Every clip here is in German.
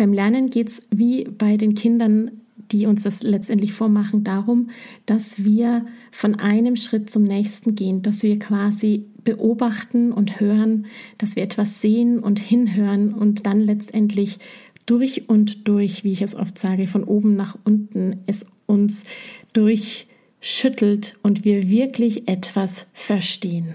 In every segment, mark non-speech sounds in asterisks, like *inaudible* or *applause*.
Beim Lernen geht es wie bei den Kindern, die uns das letztendlich vormachen, darum, dass wir von einem Schritt zum nächsten gehen, dass wir quasi beobachten und hören, dass wir etwas sehen und hinhören und dann letztendlich durch und durch, wie ich es oft sage, von oben nach unten es uns durchschüttelt und wir wirklich etwas verstehen.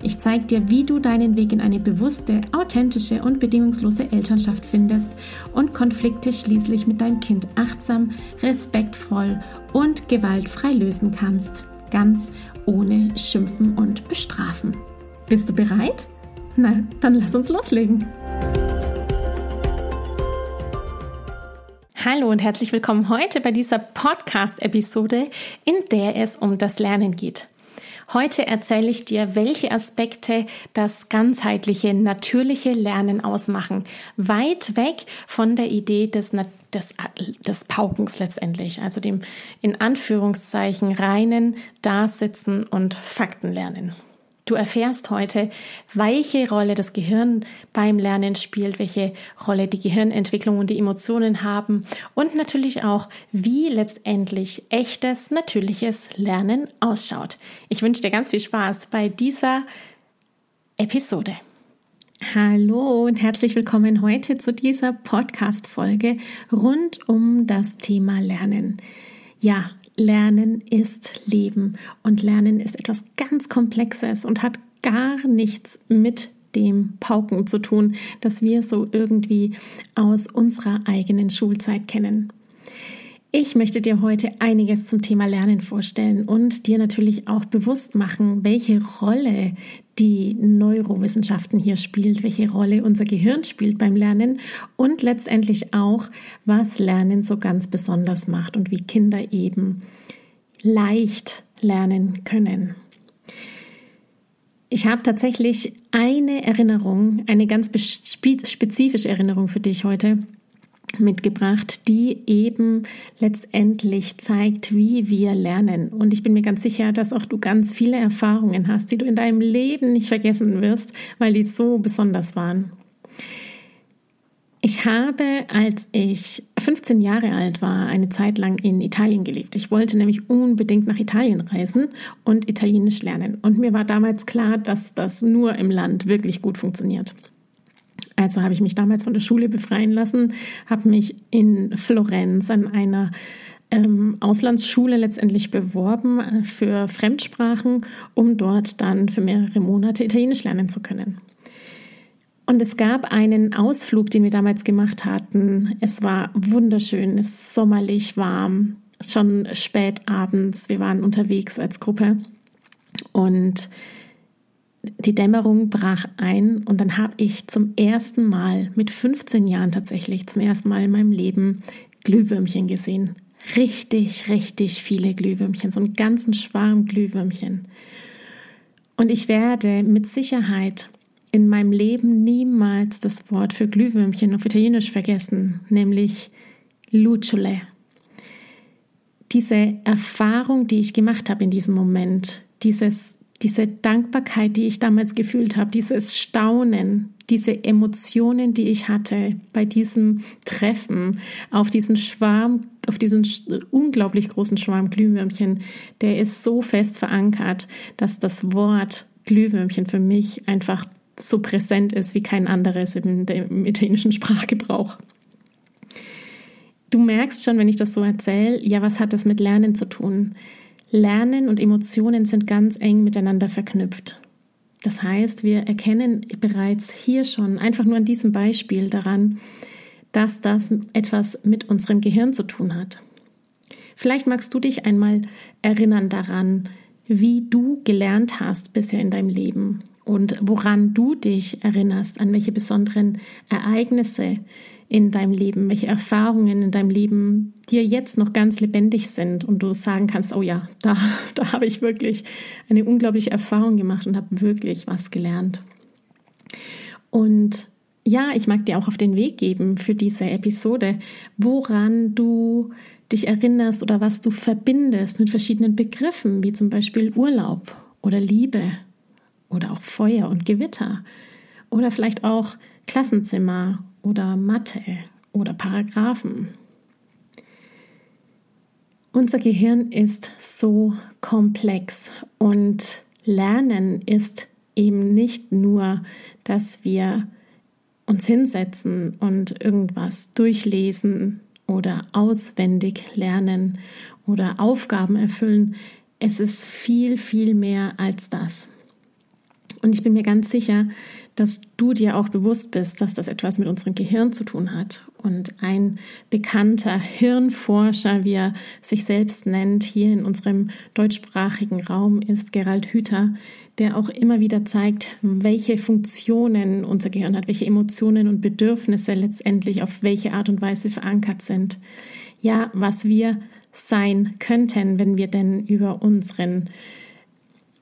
Ich zeige dir, wie du deinen Weg in eine bewusste, authentische und bedingungslose Elternschaft findest und Konflikte schließlich mit deinem Kind achtsam, respektvoll und gewaltfrei lösen kannst. Ganz ohne Schimpfen und Bestrafen. Bist du bereit? Na, dann lass uns loslegen. Hallo und herzlich willkommen heute bei dieser Podcast-Episode, in der es um das Lernen geht. Heute erzähle ich dir, welche Aspekte das ganzheitliche, natürliche Lernen ausmachen. Weit weg von der Idee des, des, des Paukens letztendlich, also dem in Anführungszeichen reinen Dasitzen und Fakten lernen. Du erfährst heute, welche Rolle das Gehirn beim Lernen spielt, welche Rolle die Gehirnentwicklung und die Emotionen haben und natürlich auch, wie letztendlich echtes, natürliches Lernen ausschaut. Ich wünsche dir ganz viel Spaß bei dieser Episode. Hallo und herzlich willkommen heute zu dieser Podcast-Folge rund um das Thema Lernen. Ja, Lernen ist Leben und Lernen ist etwas ganz Komplexes und hat gar nichts mit dem Pauken zu tun, das wir so irgendwie aus unserer eigenen Schulzeit kennen. Ich möchte dir heute einiges zum Thema Lernen vorstellen und dir natürlich auch bewusst machen, welche Rolle die Neurowissenschaften hier spielt, welche Rolle unser Gehirn spielt beim Lernen und letztendlich auch, was Lernen so ganz besonders macht und wie Kinder eben leicht lernen können. Ich habe tatsächlich eine Erinnerung, eine ganz spezifische Erinnerung für dich heute mitgebracht, die eben letztendlich zeigt, wie wir lernen. Und ich bin mir ganz sicher, dass auch du ganz viele Erfahrungen hast, die du in deinem Leben nicht vergessen wirst, weil die so besonders waren. Ich habe, als ich 15 Jahre alt war, eine Zeit lang in Italien gelebt. Ich wollte nämlich unbedingt nach Italien reisen und Italienisch lernen. Und mir war damals klar, dass das nur im Land wirklich gut funktioniert. Also habe ich mich damals von der Schule befreien lassen, habe mich in Florenz an einer ähm, Auslandsschule letztendlich beworben äh, für Fremdsprachen, um dort dann für mehrere Monate Italienisch lernen zu können. Und es gab einen Ausflug, den wir damals gemacht hatten. Es war wunderschön, es ist sommerlich warm, schon spät abends. Wir waren unterwegs als Gruppe und die Dämmerung brach ein und dann habe ich zum ersten Mal, mit 15 Jahren tatsächlich, zum ersten Mal in meinem Leben Glühwürmchen gesehen. Richtig, richtig viele Glühwürmchen, so einen ganzen Schwarm Glühwürmchen. Und ich werde mit Sicherheit in meinem Leben niemals das Wort für Glühwürmchen auf Italienisch vergessen, nämlich Lucciole. Diese Erfahrung, die ich gemacht habe in diesem Moment, dieses diese Dankbarkeit, die ich damals gefühlt habe, dieses Staunen, diese Emotionen, die ich hatte bei diesem Treffen auf diesen Schwarm, auf diesen unglaublich großen Schwarm Glühwürmchen, der ist so fest verankert, dass das Wort Glühwürmchen für mich einfach so präsent ist wie kein anderes im, im italienischen Sprachgebrauch. Du merkst schon, wenn ich das so erzähle, ja, was hat das mit Lernen zu tun? Lernen und Emotionen sind ganz eng miteinander verknüpft. Das heißt, wir erkennen bereits hier schon, einfach nur an diesem Beispiel daran, dass das etwas mit unserem Gehirn zu tun hat. Vielleicht magst du dich einmal erinnern daran, wie du gelernt hast bisher in deinem Leben und woran du dich erinnerst, an welche besonderen Ereignisse in deinem Leben, welche Erfahrungen in deinem Leben dir jetzt noch ganz lebendig sind und du sagen kannst, oh ja, da, *laughs* da habe ich wirklich eine unglaubliche Erfahrung gemacht und habe wirklich was gelernt. Und ja, ich mag dir auch auf den Weg geben für diese Episode, woran du dich erinnerst oder was du verbindest mit verschiedenen Begriffen, wie zum Beispiel Urlaub oder Liebe oder auch Feuer und Gewitter oder vielleicht auch Klassenzimmer oder Mathe oder Paragraphen. Unser Gehirn ist so komplex und Lernen ist eben nicht nur, dass wir uns hinsetzen und irgendwas durchlesen oder auswendig lernen oder Aufgaben erfüllen. Es ist viel, viel mehr als das. Und ich bin mir ganz sicher, dass du dir auch bewusst bist, dass das etwas mit unserem Gehirn zu tun hat. Und ein bekannter Hirnforscher, wie er sich selbst nennt, hier in unserem deutschsprachigen Raum ist Gerald Hüther, der auch immer wieder zeigt, welche Funktionen unser Gehirn hat, welche Emotionen und Bedürfnisse letztendlich auf welche Art und Weise verankert sind. Ja, was wir sein könnten, wenn wir denn über unseren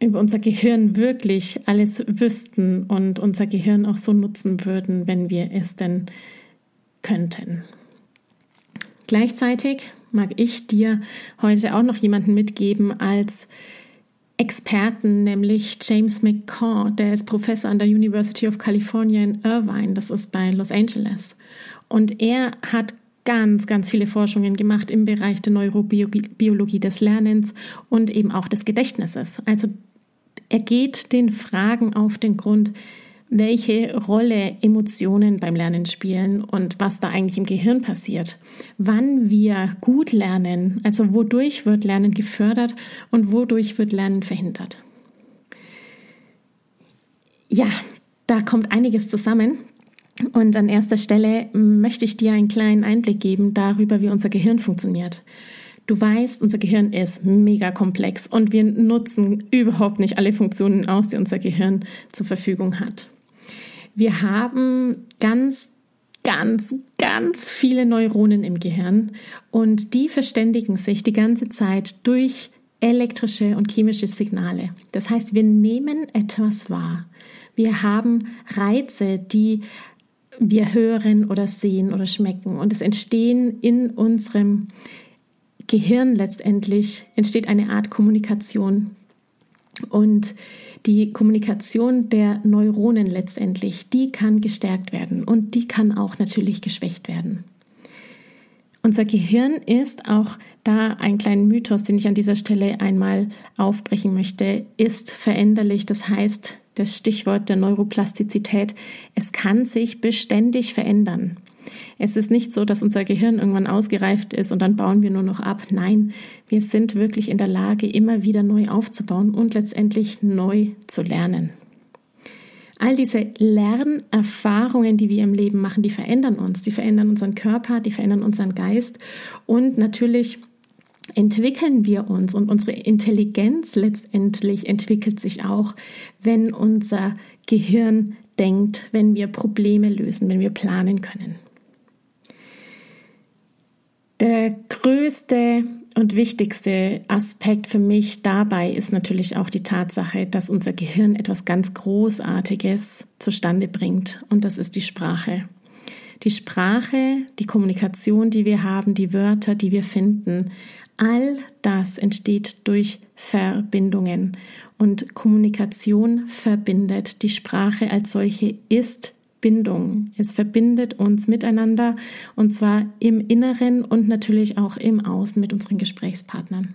über unser Gehirn wirklich alles wüssten und unser Gehirn auch so nutzen würden, wenn wir es denn könnten. Gleichzeitig mag ich dir heute auch noch jemanden mitgeben als Experten, nämlich James McCaw, der ist Professor an der University of California in Irvine, das ist bei Los Angeles. Und er hat ganz, ganz viele Forschungen gemacht im Bereich der Neurobiologie des Lernens und eben auch des Gedächtnisses. Also er geht den Fragen auf den Grund, welche Rolle Emotionen beim Lernen spielen und was da eigentlich im Gehirn passiert. Wann wir gut lernen, also wodurch wird Lernen gefördert und wodurch wird Lernen verhindert. Ja, da kommt einiges zusammen. Und an erster Stelle möchte ich dir einen kleinen Einblick geben darüber, wie unser Gehirn funktioniert. Du weißt, unser Gehirn ist mega komplex und wir nutzen überhaupt nicht alle Funktionen aus, die unser Gehirn zur Verfügung hat. Wir haben ganz, ganz, ganz viele Neuronen im Gehirn und die verständigen sich die ganze Zeit durch elektrische und chemische Signale. Das heißt, wir nehmen etwas wahr. Wir haben Reize, die wir hören oder sehen oder schmecken und es entstehen in unserem Gehirn letztendlich entsteht eine Art Kommunikation. Und die Kommunikation der Neuronen letztendlich, die kann gestärkt werden und die kann auch natürlich geschwächt werden. Unser Gehirn ist auch da ein kleiner Mythos, den ich an dieser Stelle einmal aufbrechen möchte, ist veränderlich. Das heißt, das Stichwort der Neuroplastizität, es kann sich beständig verändern. Es ist nicht so, dass unser Gehirn irgendwann ausgereift ist und dann bauen wir nur noch ab. Nein, wir sind wirklich in der Lage, immer wieder neu aufzubauen und letztendlich neu zu lernen. All diese Lernerfahrungen, die wir im Leben machen, die verändern uns, die verändern unseren Körper, die verändern unseren Geist und natürlich entwickeln wir uns und unsere Intelligenz letztendlich entwickelt sich auch, wenn unser Gehirn denkt, wenn wir Probleme lösen, wenn wir planen können. Der größte und wichtigste Aspekt für mich dabei ist natürlich auch die Tatsache, dass unser Gehirn etwas ganz Großartiges zustande bringt und das ist die Sprache. Die Sprache, die Kommunikation, die wir haben, die Wörter, die wir finden, all das entsteht durch Verbindungen und Kommunikation verbindet. Die Sprache als solche ist Bindung. Es verbindet uns miteinander und zwar im Inneren und natürlich auch im Außen mit unseren Gesprächspartnern.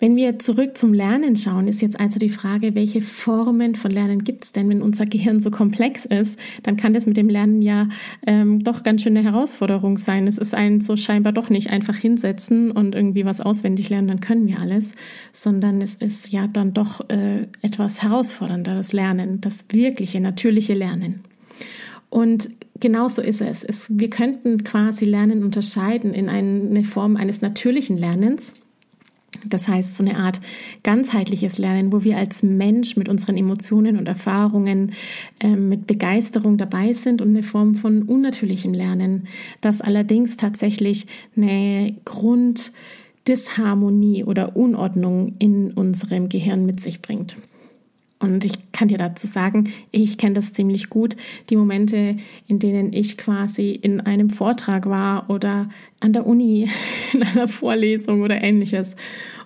Wenn wir zurück zum Lernen schauen, ist jetzt also die Frage, welche Formen von Lernen gibt es denn? Wenn unser Gehirn so komplex ist, dann kann das mit dem Lernen ja ähm, doch ganz schön eine Herausforderung sein. Es ist ein so scheinbar doch nicht einfach hinsetzen und irgendwie was auswendig lernen, dann können wir alles, sondern es ist ja dann doch äh, etwas das Lernen, das wirkliche, natürliche Lernen. Und genauso ist es. es wir könnten quasi Lernen unterscheiden in eine Form eines natürlichen Lernens Das heißt, so eine Art ganzheitliches Lernen, wo wir als Mensch mit unseren Emotionen und Erfahrungen äh, mit Begeisterung dabei sind und eine Form von unnatürlichem Lernen, das allerdings tatsächlich eine Grunddisharmonie oder Unordnung in unserem Gehirn mit sich bringt. Und ich kann dir dazu sagen, ich kenne das ziemlich gut, die Momente, in denen ich quasi in einem Vortrag war oder an der Uni *laughs* in einer Vorlesung oder ähnliches.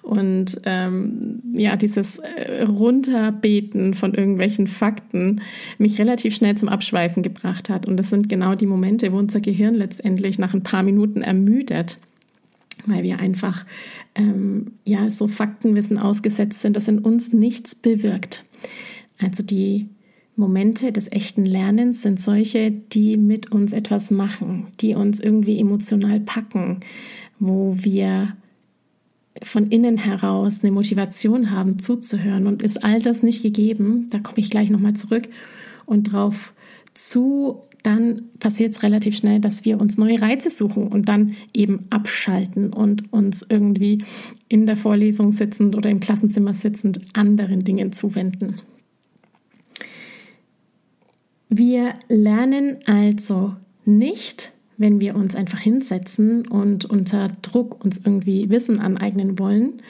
Und ähm, ja, dieses äh, Runterbeten von irgendwelchen Fakten mich relativ schnell zum Abschweifen gebracht hat. Und das sind genau die Momente, wo unser Gehirn letztendlich nach ein paar Minuten ermüdet weil wir einfach ähm, ja so Faktenwissen ausgesetzt sind, das in uns nichts bewirkt. Also die Momente des echten Lernens sind solche, die mit uns etwas machen, die uns irgendwie emotional packen, wo wir von innen heraus eine Motivation haben, zuzuhören. Und ist all das nicht gegeben, da komme ich gleich nochmal zurück und drauf zu, dann passiert es relativ schnell, dass wir uns neue Reize suchen und dann eben abschalten und uns irgendwie in der Vorlesung sitzend oder im Klassenzimmer sitzend anderen Dingen zuwenden. Wir lernen also nicht, wenn wir uns einfach hinsetzen und unter Druck uns irgendwie Wissen aneignen wollen.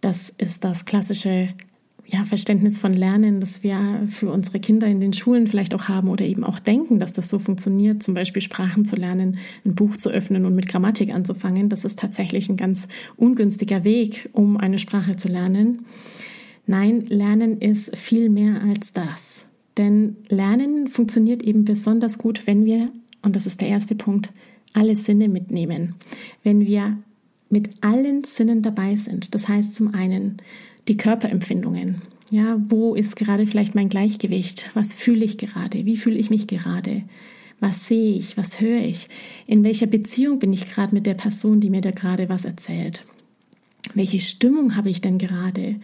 Das ist das klassische ja, Verständnis von Lernen, das wir für unsere Kinder in den Schulen vielleicht auch haben oder eben auch denken, dass das so funktioniert, zum Beispiel Sprachen zu lernen, ein Buch zu öffnen und mit Grammatik anzufangen. Das ist tatsächlich ein ganz ungünstiger Weg, um eine Sprache zu lernen. Nein, Lernen ist viel mehr als das. Denn Lernen funktioniert eben besonders gut, wenn wir, und das ist der erste Punkt, alle Sinne mitnehmen. Wenn wir mit allen Sinnen dabei sind. Das heißt zum einen die Körperempfindungen. Ja, wo ist gerade vielleicht mein Gleichgewicht? Was fühle ich gerade? Wie fühle ich mich gerade? Was sehe ich? Was höre ich? In welcher Beziehung bin ich gerade mit der Person, die mir da gerade was erzählt? Welche Stimmung habe ich denn gerade?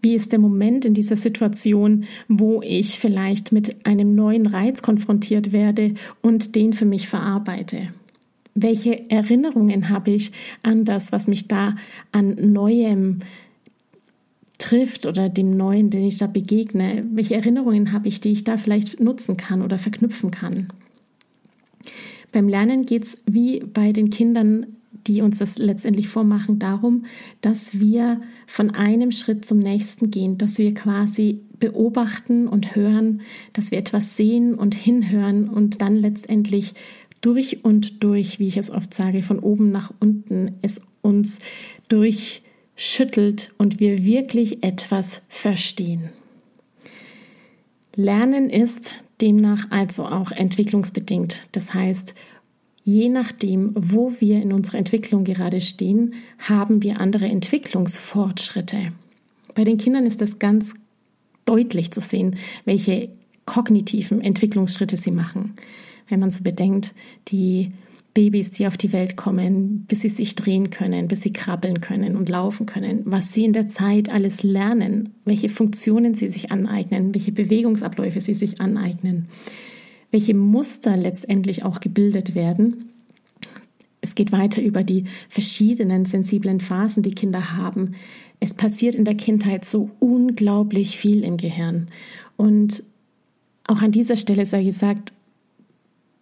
Wie ist der Moment in dieser Situation, wo ich vielleicht mit einem neuen Reiz konfrontiert werde und den für mich verarbeite? Welche Erinnerungen habe ich an das, was mich da an Neuem trifft oder dem Neuen, den ich da begegne? Welche Erinnerungen habe ich, die ich da vielleicht nutzen kann oder verknüpfen kann? Beim Lernen geht es wie bei den Kindern die uns das letztendlich vormachen, darum, dass wir von einem Schritt zum nächsten gehen, dass wir quasi beobachten und hören, dass wir etwas sehen und hinhören und dann letztendlich durch und durch, wie ich es oft sage, von oben nach unten es uns durchschüttelt und wir wirklich etwas verstehen. Lernen ist demnach also auch entwicklungsbedingt. Das heißt, Je nachdem, wo wir in unserer Entwicklung gerade stehen, haben wir andere Entwicklungsfortschritte. Bei den Kindern ist das ganz deutlich zu sehen, welche kognitiven Entwicklungsschritte sie machen. Wenn man so bedenkt, die Babys, die auf die Welt kommen, bis sie sich drehen können, bis sie krabbeln können und laufen können, was sie in der Zeit alles lernen, welche Funktionen sie sich aneignen, welche Bewegungsabläufe sie sich aneignen, welche Muster letztendlich auch gebildet werden. Es geht weiter über die verschiedenen sensiblen Phasen, die Kinder haben. Es passiert in der Kindheit so unglaublich viel im Gehirn. Und auch an dieser Stelle sei gesagt,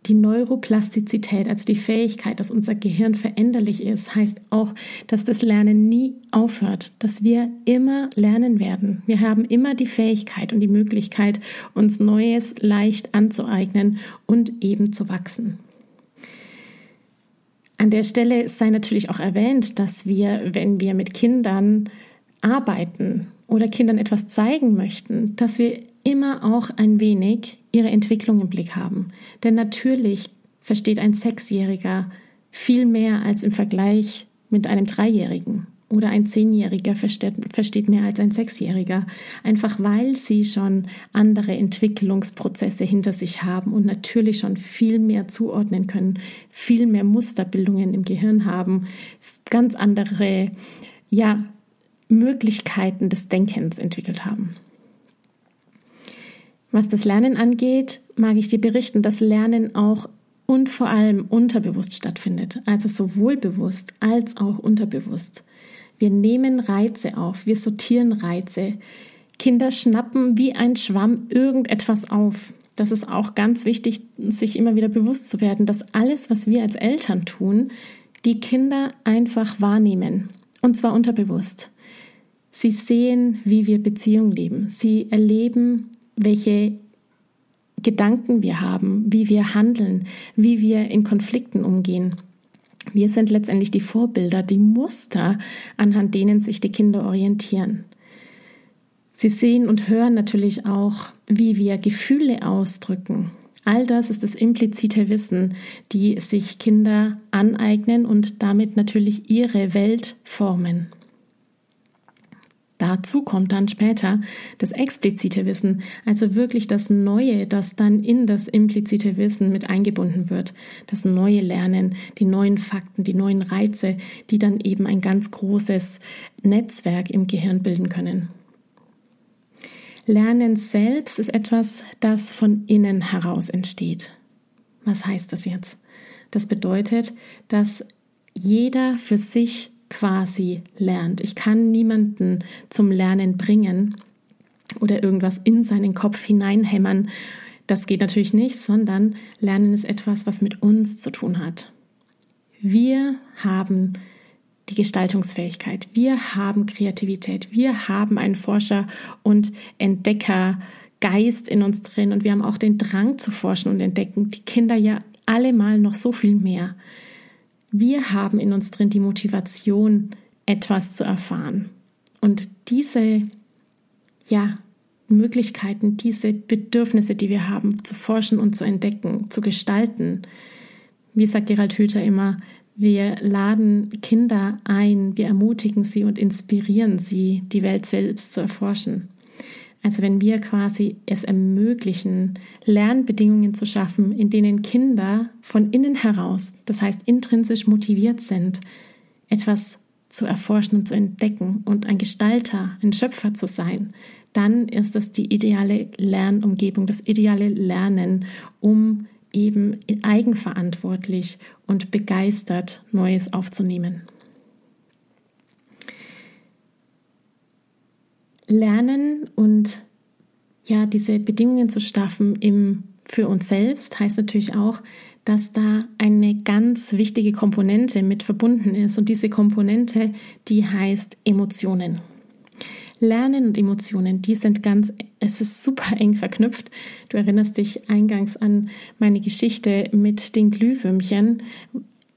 die Neuroplastizität, also die Fähigkeit, dass unser Gehirn veränderlich ist, heißt auch, dass das Lernen nie aufhört, dass wir immer lernen werden. Wir haben immer die Fähigkeit und die Möglichkeit, uns Neues leicht anzueignen und eben zu wachsen. An der Stelle sei natürlich auch erwähnt, dass wir, wenn wir mit Kindern arbeiten oder Kindern etwas zeigen möchten, dass wir immer auch ein wenig ihre Entwicklung im Blick haben. Denn natürlich versteht ein Sechsjähriger viel mehr als im Vergleich mit einem Dreijährigen. Oder ein Zehnjähriger versteht, versteht mehr als ein Sechsjähriger, einfach weil sie schon andere Entwicklungsprozesse hinter sich haben und natürlich schon viel mehr zuordnen können, viel mehr Musterbildungen im Gehirn haben, ganz andere ja, Möglichkeiten des Denkens entwickelt haben. Was das Lernen angeht, mag ich dir berichten, dass Lernen auch und vor allem unterbewusst stattfindet, also sowohl bewusst als auch unterbewusst. Wir nehmen Reize auf, wir sortieren Reize. Kinder schnappen wie ein Schwamm irgendetwas auf. Das ist auch ganz wichtig, sich immer wieder bewusst zu werden, dass alles, was wir als Eltern tun, die Kinder einfach wahrnehmen. Und zwar unterbewusst. Sie sehen, wie wir Beziehungen leben. Sie erleben, welche Gedanken wir haben, wie wir handeln, wie wir in Konflikten umgehen. Wir sind letztendlich die Vorbilder, die Muster, anhand denen sich die Kinder orientieren. Sie sehen und hören natürlich auch, wie wir Gefühle ausdrücken. All das ist das implizite Wissen, die sich Kinder aneignen und damit natürlich ihre Welt formen. Dazu kommt dann später das explizite Wissen, also wirklich das Neue, das dann in das implizite Wissen mit eingebunden wird. Das neue Lernen, die neuen Fakten, die neuen Reize, die dann eben ein ganz großes Netzwerk im Gehirn bilden können. Lernen selbst ist etwas, das von innen heraus entsteht. Was heißt das jetzt? Das bedeutet, dass jeder für sich quasi lernt. Ich kann niemanden zum Lernen bringen oder irgendwas in seinen Kopf hineinhämmern. Das geht natürlich nicht, sondern Lernen ist etwas, was mit uns zu tun hat. Wir haben die Gestaltungsfähigkeit, wir haben Kreativität, wir haben einen Forscher- und Entdeckergeist in uns drin und wir haben auch den Drang zu forschen und entdecken. Die Kinder ja allemal noch so viel mehr. Wir haben in uns drin die Motivation, etwas zu erfahren. Und diese, ja, Möglichkeiten, diese Bedürfnisse, die wir haben, zu forschen und zu entdecken, zu gestalten. Wie sagt Gerald Hüther immer, wir laden Kinder ein, wir ermutigen sie und inspirieren sie, die Welt selbst zu erforschen. Also wenn wir quasi es ermöglichen, Lernbedingungen zu schaffen, in denen Kinder von innen heraus, das heißt intrinsisch motiviert sind, etwas zu erforschen und zu entdecken und ein Gestalter, ein Schöpfer zu sein, dann ist das die ideale Lernumgebung, das ideale Lernen, um eben eigenverantwortlich und begeistert Neues aufzunehmen. Lernen und ja, diese Bedingungen zu schaffen im, für uns selbst heißt natürlich auch, dass da eine ganz wichtige Komponente mit verbunden ist. Und diese Komponente, die heißt Emotionen. Lernen und Emotionen, die sind ganz, es ist super eng verknüpft. Du erinnerst dich eingangs an meine Geschichte mit den Glühwürmchen,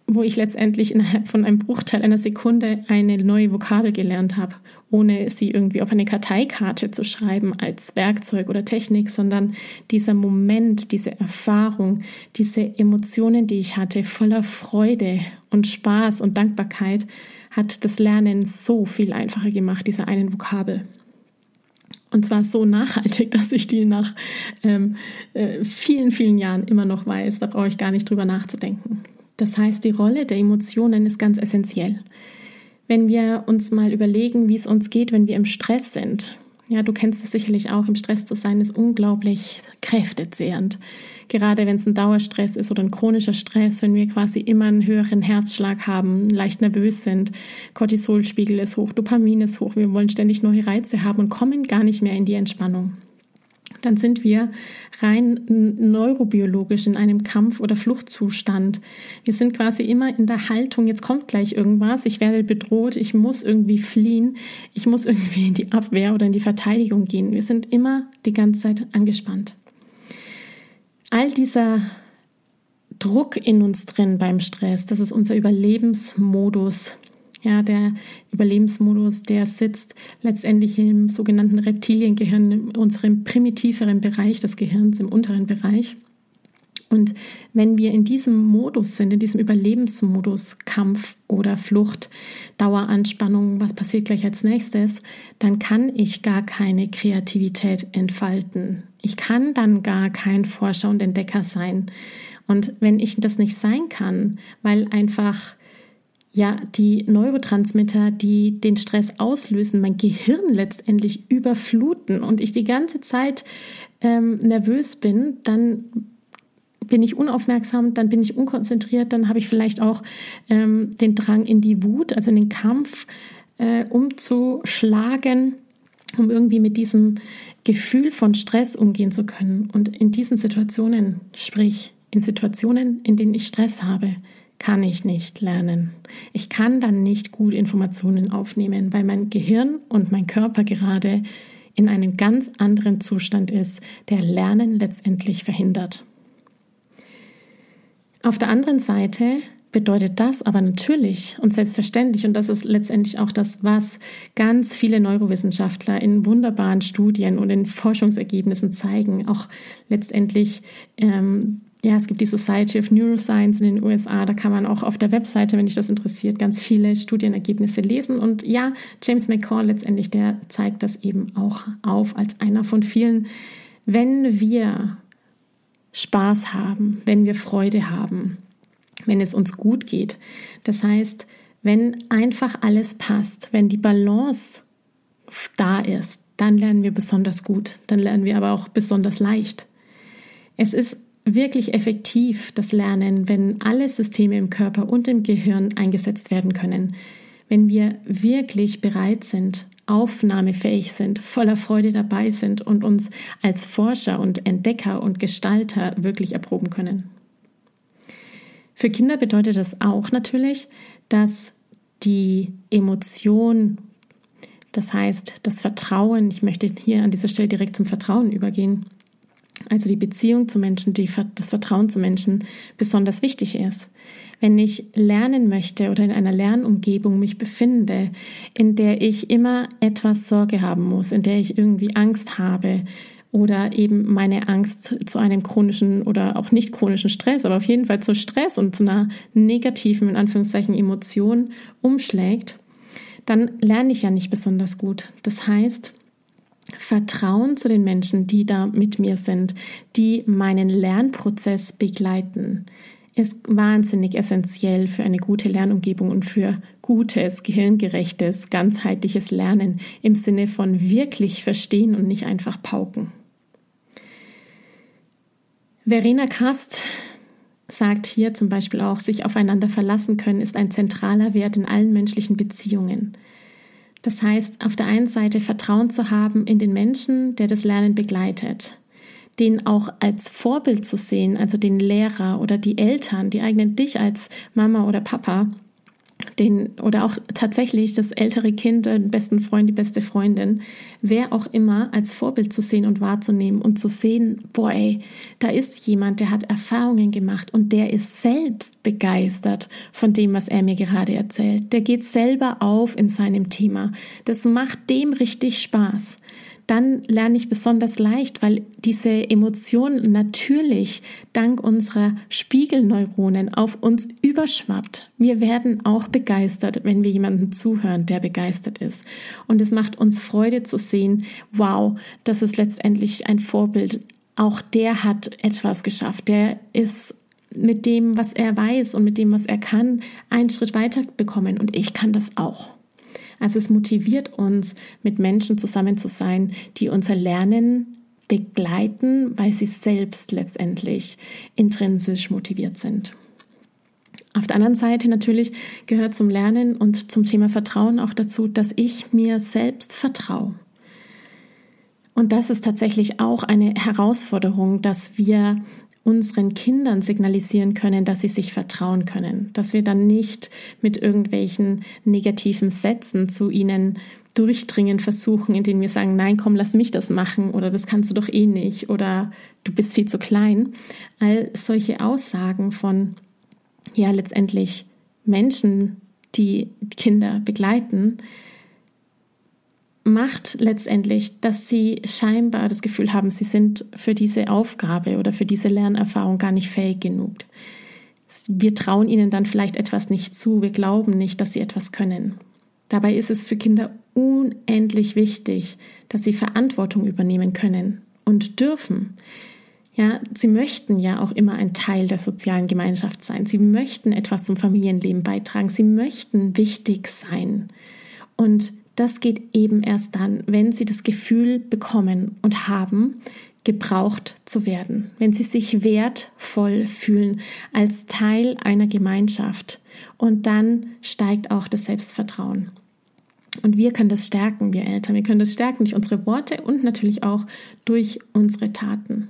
wo ich letztendlich innerhalb von einem Bruchteil einer Sekunde eine neue Vokabel gelernt habe, ohne sie irgendwie auf eine Karteikarte zu schreiben als Werkzeug oder Technik, sondern dieser Moment, diese Erfahrung, diese Emotionen, die ich hatte, voller Freude und Spaß und Dankbarkeit, hat das Lernen so viel einfacher gemacht, dieser einen Vokabel. Und zwar so nachhaltig, *laughs* dass ich die nach ähm, äh, vielen, vielen Jahren immer noch weiß. Da brauche ich gar nicht drüber nachzudenken. Das heißt, die Rolle der Emotionen ist ganz essentiell. Wenn wir uns mal überlegen, wie es uns geht, wenn wir im Stress sind. Ja, du kennst es sicherlich auch, im Stress zu sein ist unglaublich kräftezehrend. Gerade wenn es ein Dauerstress ist oder ein chronischer Stress, wenn wir quasi immer einen höheren Herzschlag haben, leicht nervös sind, Cortisolspiegel ist hoch, Dopamin ist hoch, wir wollen ständig neue Reize haben und kommen gar nicht mehr in die Entspannung dann sind wir rein neurobiologisch in einem Kampf- oder Fluchtzustand. Wir sind quasi immer in der Haltung, jetzt kommt gleich irgendwas, ich werde bedroht, ich muss irgendwie fliehen, ich muss irgendwie in die Abwehr oder in die Verteidigung gehen. Wir sind immer die ganze Zeit angespannt. All dieser Druck in uns drin beim Stress, das ist unser Überlebensmodus, ja, der Überlebensmodus, der sitzt letztendlich im sogenannten Reptiliengehirn, in unserem primitiveren Bereich des Gehirns, im unteren Bereich. Und wenn wir in diesem Modus sind, in diesem Überlebensmodus, Kampf oder Flucht, Daueranspannung, was passiert gleich als nächstes, dann kann ich gar keine Kreativität entfalten. Ich kann dann gar kein Forscher und Entdecker sein. Und wenn ich das nicht sein kann, weil einfach ja die Neurotransmitter, die den Stress auslösen, mein Gehirn letztendlich überfluten und ich die ganze Zeit ähm, nervös bin, dann bin ich unaufmerksam, dann bin ich unkonzentriert, dann habe ich vielleicht auch ähm, den Drang in die Wut, also in den Kampf, äh, umzuschlagen, um irgendwie mit diesem Gefühl von Stress umgehen zu können. Und in diesen Situationen, sprich in Situationen, in denen ich Stress habe, kann ich nicht lernen. Ich kann dann nicht gut Informationen aufnehmen, weil mein Gehirn und mein Körper gerade in einem ganz anderen Zustand ist, der Lernen letztendlich verhindert. Auf der anderen Seite bedeutet das aber natürlich und selbstverständlich, und das ist letztendlich auch das, was ganz viele Neurowissenschaftler in wunderbaren Studien und in Forschungsergebnissen zeigen, auch letztendlich ähm, ja, es gibt die Society of Neuroscience in den USA, da kann man auch auf der Webseite, wenn dich das interessiert, ganz viele Studienergebnisse lesen. Und ja, James McCall letztendlich, der zeigt das eben auch auf als einer von vielen. Wenn wir Spaß haben, wenn wir Freude haben, wenn es uns gut geht, das heißt, wenn einfach alles passt, wenn die Balance da ist, dann lernen wir besonders gut, dann lernen wir aber auch besonders leicht. Es ist wirklich effektiv, das Lernen, wenn alle Systeme im Körper und im Gehirn eingesetzt werden können, wenn wir wirklich bereit sind, aufnahmefähig sind, voller Freude dabei sind und uns als Forscher und Entdecker und Gestalter wirklich erproben können. Für Kinder bedeutet das auch natürlich, dass die Emotion, das heißt das Vertrauen, ich möchte hier an dieser Stelle direkt zum Vertrauen übergehen, also die Beziehung zu Menschen, die, das Vertrauen zu Menschen besonders wichtig ist. Wenn ich lernen möchte oder in einer Lernumgebung mich befinde, in der ich immer etwas Sorge haben muss, in der ich irgendwie Angst habe oder eben meine Angst zu einem chronischen oder auch nicht chronischen Stress, aber auf jeden Fall zu Stress und zu einer negativen, in Anführungszeichen, Emotion umschlägt, dann lerne ich ja nicht besonders gut. Das heißt, Vertrauen zu den Menschen, die da mit mir sind, die meinen Lernprozess begleiten, ist wahnsinnig essentiell für eine gute Lernumgebung und für gutes, gehirngerechtes, ganzheitliches Lernen im Sinne von wirklich verstehen und nicht einfach pauken. Verena Kast sagt hier zum Beispiel auch, sich aufeinander verlassen können ist ein zentraler Wert in allen menschlichen Beziehungen. Das heißt, auf der einen Seite Vertrauen zu haben in den Menschen, der das Lernen begleitet, den auch als Vorbild zu sehen, also den Lehrer oder die Eltern, die eignen dich als Mama oder Papa, den oder auch tatsächlich das ältere Kind, den besten Freund, die beste Freundin, wer auch immer als Vorbild zu sehen und wahrzunehmen und zu sehen, boah, ey, da ist jemand, der hat Erfahrungen gemacht und der ist selbst begeistert von dem, was er mir gerade erzählt. Der geht selber auf in seinem Thema. Das macht dem richtig Spaß dann lerne ich besonders leicht, weil diese Emotion natürlich dank unserer Spiegelneuronen auf uns überschwappt. Wir werden auch begeistert, wenn wir jemandem zuhören, der begeistert ist. Und es macht uns Freude zu sehen, wow, das ist letztendlich ein Vorbild. Auch der hat etwas geschafft. Der ist mit dem, was er weiß und mit dem, was er kann, einen Schritt weiter bekommen. Und ich kann das auch. Also es motiviert uns, mit Menschen zusammen zu sein, die unser Lernen begleiten, weil sie selbst letztendlich intrinsisch motiviert sind. Auf der anderen Seite natürlich gehört zum Lernen und zum Thema Vertrauen auch dazu, dass ich mir selbst vertraue. Und das ist tatsächlich auch eine Herausforderung, dass wir unseren Kindern signalisieren können, dass sie sich vertrauen können, dass wir dann nicht mit irgendwelchen negativen Sätzen zu ihnen durchdringen versuchen, indem wir sagen, nein, komm, lass mich das machen oder das kannst du doch eh nicht oder du bist viel zu klein. All solche Aussagen von, ja, letztendlich Menschen, die Kinder begleiten, macht letztendlich, dass sie scheinbar das Gefühl haben, sie sind für diese Aufgabe oder für diese Lernerfahrung gar nicht fähig genug. Wir trauen ihnen dann vielleicht etwas nicht zu, wir glauben nicht, dass sie etwas können. Dabei ist es für Kinder unendlich wichtig, dass sie Verantwortung übernehmen können und dürfen. Ja, sie möchten ja auch immer ein Teil der sozialen Gemeinschaft sein. Sie möchten etwas zum Familienleben beitragen. Sie möchten wichtig sein. Und das geht eben erst dann, wenn sie das Gefühl bekommen und haben, gebraucht zu werden, wenn sie sich wertvoll fühlen als Teil einer Gemeinschaft. Und dann steigt auch das Selbstvertrauen. Und wir können das stärken, wir Eltern. Wir können das stärken durch unsere Worte und natürlich auch durch unsere Taten.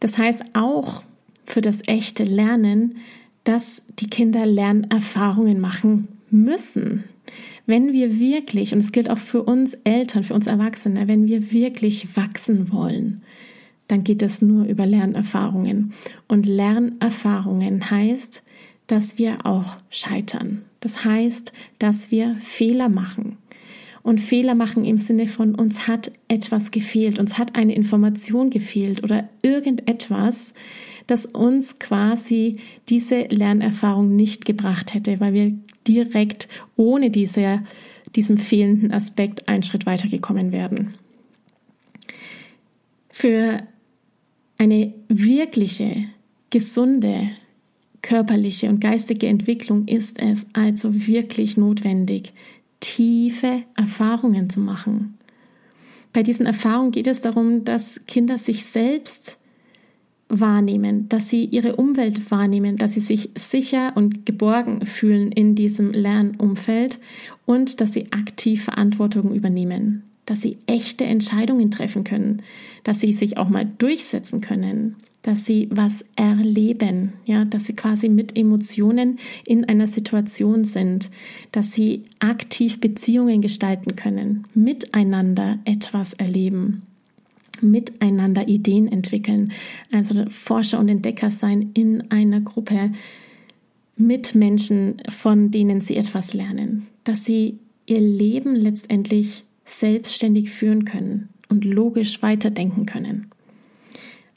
Das heißt auch für das echte Lernen, dass die Kinder Lernerfahrungen machen müssen. Wenn wir wirklich, und es gilt auch für uns Eltern, für uns Erwachsene, wenn wir wirklich wachsen wollen, dann geht es nur über Lernerfahrungen. Und Lernerfahrungen heißt, dass wir auch scheitern. Das heißt, dass wir Fehler machen. Und Fehler machen im Sinne von, uns hat etwas gefehlt, uns hat eine Information gefehlt oder irgendetwas, das uns quasi diese Lernerfahrung nicht gebracht hätte, weil wir direkt ohne diese, diesem fehlenden Aspekt einen Schritt weitergekommen werden. Für eine wirkliche, gesunde körperliche und geistige Entwicklung ist es also wirklich notwendig, tiefe Erfahrungen zu machen. Bei diesen Erfahrungen geht es darum, dass Kinder sich selbst wahrnehmen, dass sie ihre Umwelt wahrnehmen, dass sie sich sicher und geborgen fühlen in diesem Lernumfeld und dass sie aktiv Verantwortung übernehmen, dass sie echte Entscheidungen treffen können, dass sie sich auch mal durchsetzen können, dass sie was erleben, ja, dass sie quasi mit Emotionen in einer Situation sind, dass sie aktiv Beziehungen gestalten können, miteinander etwas erleben, miteinander Ideen entwickeln, also Forscher und Entdecker sein in einer Gruppe mit Menschen, von denen sie etwas lernen, dass sie ihr Leben letztendlich selbstständig führen können und logisch weiterdenken können.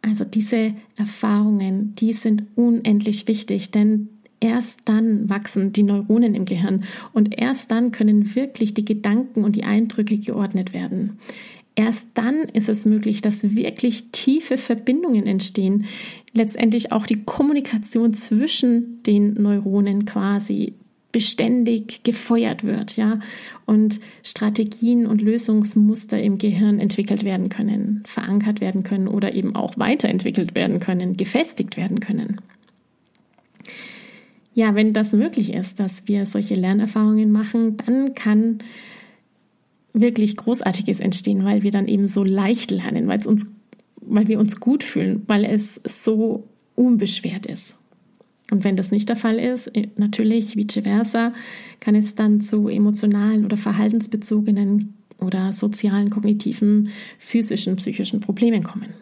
Also diese Erfahrungen, die sind unendlich wichtig, denn erst dann wachsen die Neuronen im Gehirn und erst dann können wirklich die Gedanken und die Eindrücke geordnet werden. Erst dann ist es möglich, dass wirklich tiefe Verbindungen entstehen, letztendlich auch die Kommunikation zwischen den Neuronen quasi beständig gefeuert wird, ja, und Strategien und Lösungsmuster im Gehirn entwickelt werden können, verankert werden können oder eben auch weiterentwickelt werden können, gefestigt werden können. Ja, wenn das möglich ist, dass wir solche Lernerfahrungen machen, dann kann wirklich Großartiges entstehen, weil wir dann eben so leicht lernen, weil es uns, weil wir uns gut fühlen, weil es so unbeschwert ist. Und wenn das nicht der Fall ist, äh, natürlich vice versa, kann es dann zu emotionalen oder verhaltensbezogenen oder sozialen, kognitiven, physischen, psychischen Problemen kommen.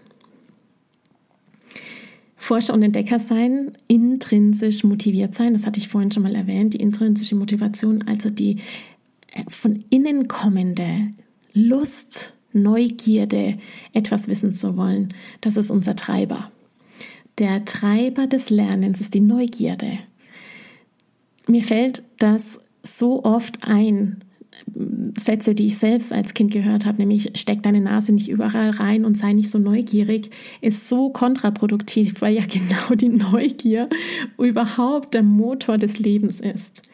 Forscher und Entdecker sein, intrinsisch motiviert sein, das hatte ich vorhin schon mal erwähnt, die intrinsische Motivation, also die von innen kommende Lust, Neugierde, etwas wissen zu wollen, das ist unser Treiber. Der Treiber des Lernens ist die Neugierde. Mir fällt das so oft ein, Sätze, die ich selbst als Kind gehört habe, nämlich steck deine Nase nicht überall rein und sei nicht so neugierig, ist so kontraproduktiv, weil ja *laughs* genau die Neugier überhaupt der Motor des Lebens ist.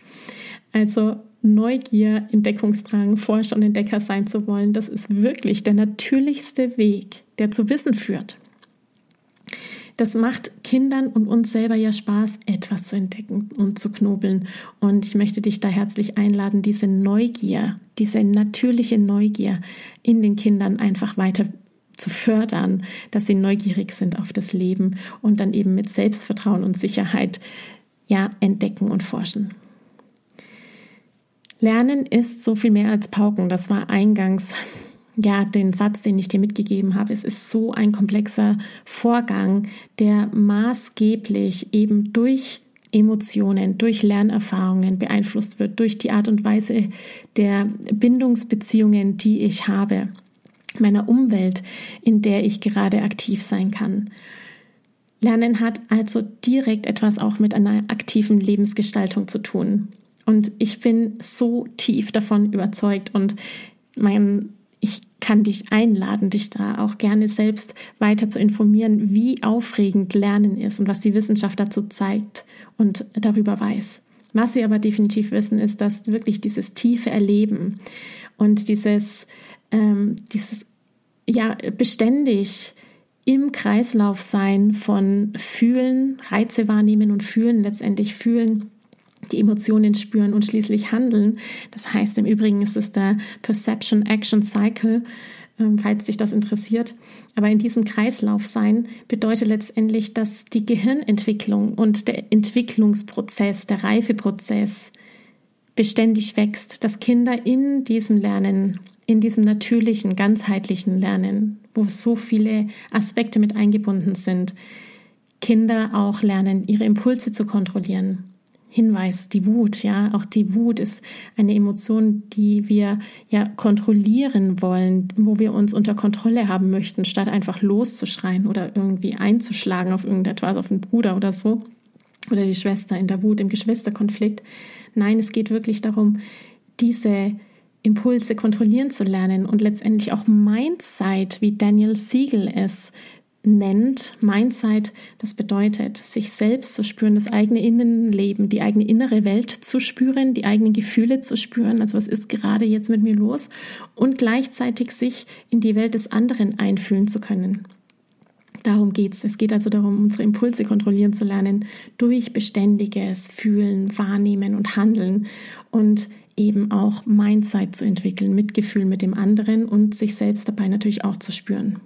Also Neugier, Entdeckungsdrang, Forscher und Entdecker sein zu wollen, das ist wirklich der natürlichste Weg, der zu Wissen führt. Das macht Kindern und uns selber ja Spaß, etwas zu entdecken und zu knobeln. Und ich möchte dich da herzlich einladen, diese Neugier, diese natürliche Neugier in den Kindern einfach weiter zu fördern, dass sie neugierig sind auf das Leben und dann eben mit Selbstvertrauen und Sicherheit ja entdecken und forschen. Lernen ist so viel mehr als Pauken. Das war eingangs ja, den Satz, den ich dir mitgegeben habe, es ist so ein komplexer Vorgang, der maßgeblich eben durch Emotionen, durch Lernerfahrungen beeinflusst wird, durch die Art und Weise der Bindungsbeziehungen, die ich habe, meiner Umwelt, in der ich gerade aktiv sein kann. Lernen hat also direkt etwas auch mit einer aktiven Lebensgestaltung zu tun. Und ich bin so tief davon überzeugt und mein ich kann dich einladen, dich da auch gerne selbst weiter zu informieren, wie aufregend Lernen ist und was die Wissenschaft dazu zeigt und darüber weiß. Was wir aber definitiv wissen, ist, dass wirklich dieses tiefe Erleben und dieses, ähm, dieses ja beständig im Kreislauf sein von Fühlen, Reize wahrnehmen und Fühlen, letztendlich Fühlen, die Emotionen spüren und schließlich handeln. Das heißt, im Übrigen ist es der Perception Action Cycle, ähm, falls dich das interessiert. Aber in diesem Kreislauf sein bedeutet letztendlich, dass die Gehirnentwicklung und der Entwicklungsprozess, der Reifeprozess beständig wächst, dass Kinder in diesem Lernen, in diesem natürlichen, ganzheitlichen Lernen, wo so viele Aspekte mit eingebunden sind, Kinder auch lernen, ihre Impulse zu kontrollieren, Hinweis, die Wut, ja, auch die Wut ist eine Emotion, die wir ja kontrollieren wollen, wo wir uns unter Kontrolle haben möchten, statt einfach loszuschreien oder irgendwie einzuschlagen auf irgendetwas, auf den Bruder oder so oder die Schwester in der Wut, im Geschwisterkonflikt. Nein, es geht wirklich darum, diese Impulse kontrollieren zu lernen und letztendlich auch Mindset, wie Daniel Siegel es nennt. Mindsight, das bedeutet, sich selbst zu spüren, das eigene Innenleben, die eigene innere Welt zu spüren, die eigenen Gefühle zu spüren, also was ist gerade jetzt mit mir los und gleichzeitig sich in die Welt des anderen einfühlen zu können. Darum geht es. Es geht also darum, unsere Impulse kontrollieren zu lernen durch beständiges Fühlen, Wahrnehmen und Handeln und eben auch Mindsight zu entwickeln, Mitgefühl mit dem anderen und sich selbst dabei natürlich auch zu spüren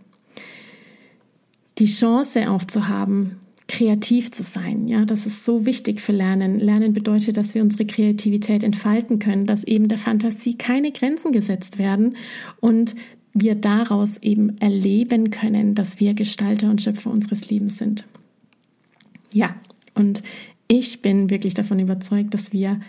die Chance auch zu haben, kreativ zu sein. Ja, das ist so wichtig für Lernen. Lernen bedeutet, dass wir unsere Kreativität entfalten können, dass eben der Fantasie keine Grenzen gesetzt werden und wir daraus eben erleben können, dass wir Gestalter und Schöpfer unseres Lebens sind. Ja, und ich bin wirklich davon überzeugt, dass wir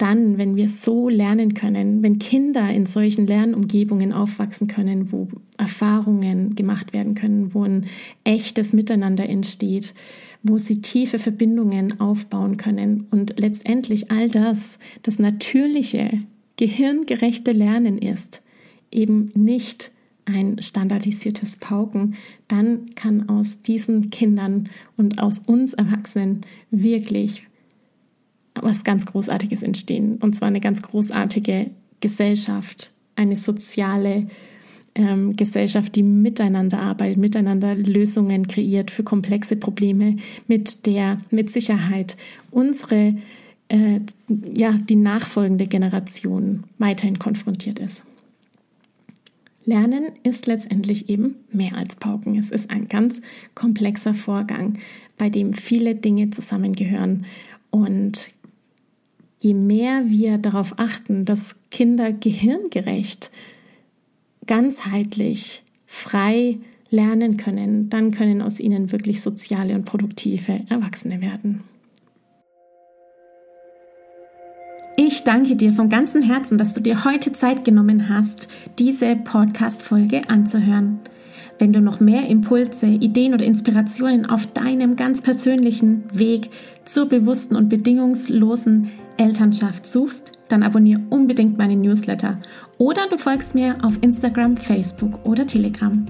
dann, wenn wir so lernen können, wenn Kinder in solchen Lernumgebungen aufwachsen können, wo Erfahrungen gemacht werden können, wo ein echtes Miteinander entsteht, wo sie tiefe Verbindungen aufbauen können und letztendlich all das, das natürliche, gehirngerechte Lernen ist, eben nicht ein standardisiertes Pauken, dann kann aus diesen Kindern und aus uns Erwachsenen wirklich was ganz Großartiges entstehen. Und zwar eine ganz großartige Gesellschaft, eine soziale ähm, Gesellschaft, die miteinander arbeitet, miteinander Lösungen kreiert für komplexe Probleme, mit der mit Sicherheit unsere, äh, ja, die nachfolgende Generation weiterhin konfrontiert ist. Lernen ist letztendlich eben mehr als Pauken. Es ist ein ganz komplexer Vorgang, bei dem viele Dinge zusammengehören und je mehr wir darauf achten, dass Kinder gehirngerecht, ganzheitlich, frei lernen können, dann können aus ihnen wirklich soziale und produktive Erwachsene werden. Ich danke dir von ganzem Herzen, dass du dir heute Zeit genommen hast, diese Podcast-Folge anzuhören. Wenn du noch mehr Impulse, Ideen oder Inspirationen auf deinem ganz persönlichen Weg zur bewussten und bedingungslosen Elternschaft suchst, dann abonniere unbedingt meinen Newsletter oder du folgst mir auf Instagram, Facebook oder Telegram.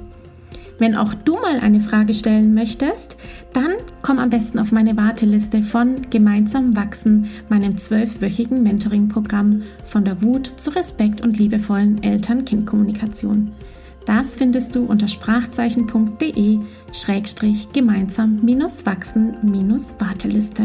Wenn auch du mal eine Frage stellen möchtest, dann komm am besten auf meine Warteliste von Gemeinsam wachsen, meinem zwölfwöchigen Mentoring-Programm von der Wut zu Respekt und liebevollen Eltern-Kind-Kommunikation. Das findest du unter sprachzeichen.de-gemeinsam-wachsen-warteliste.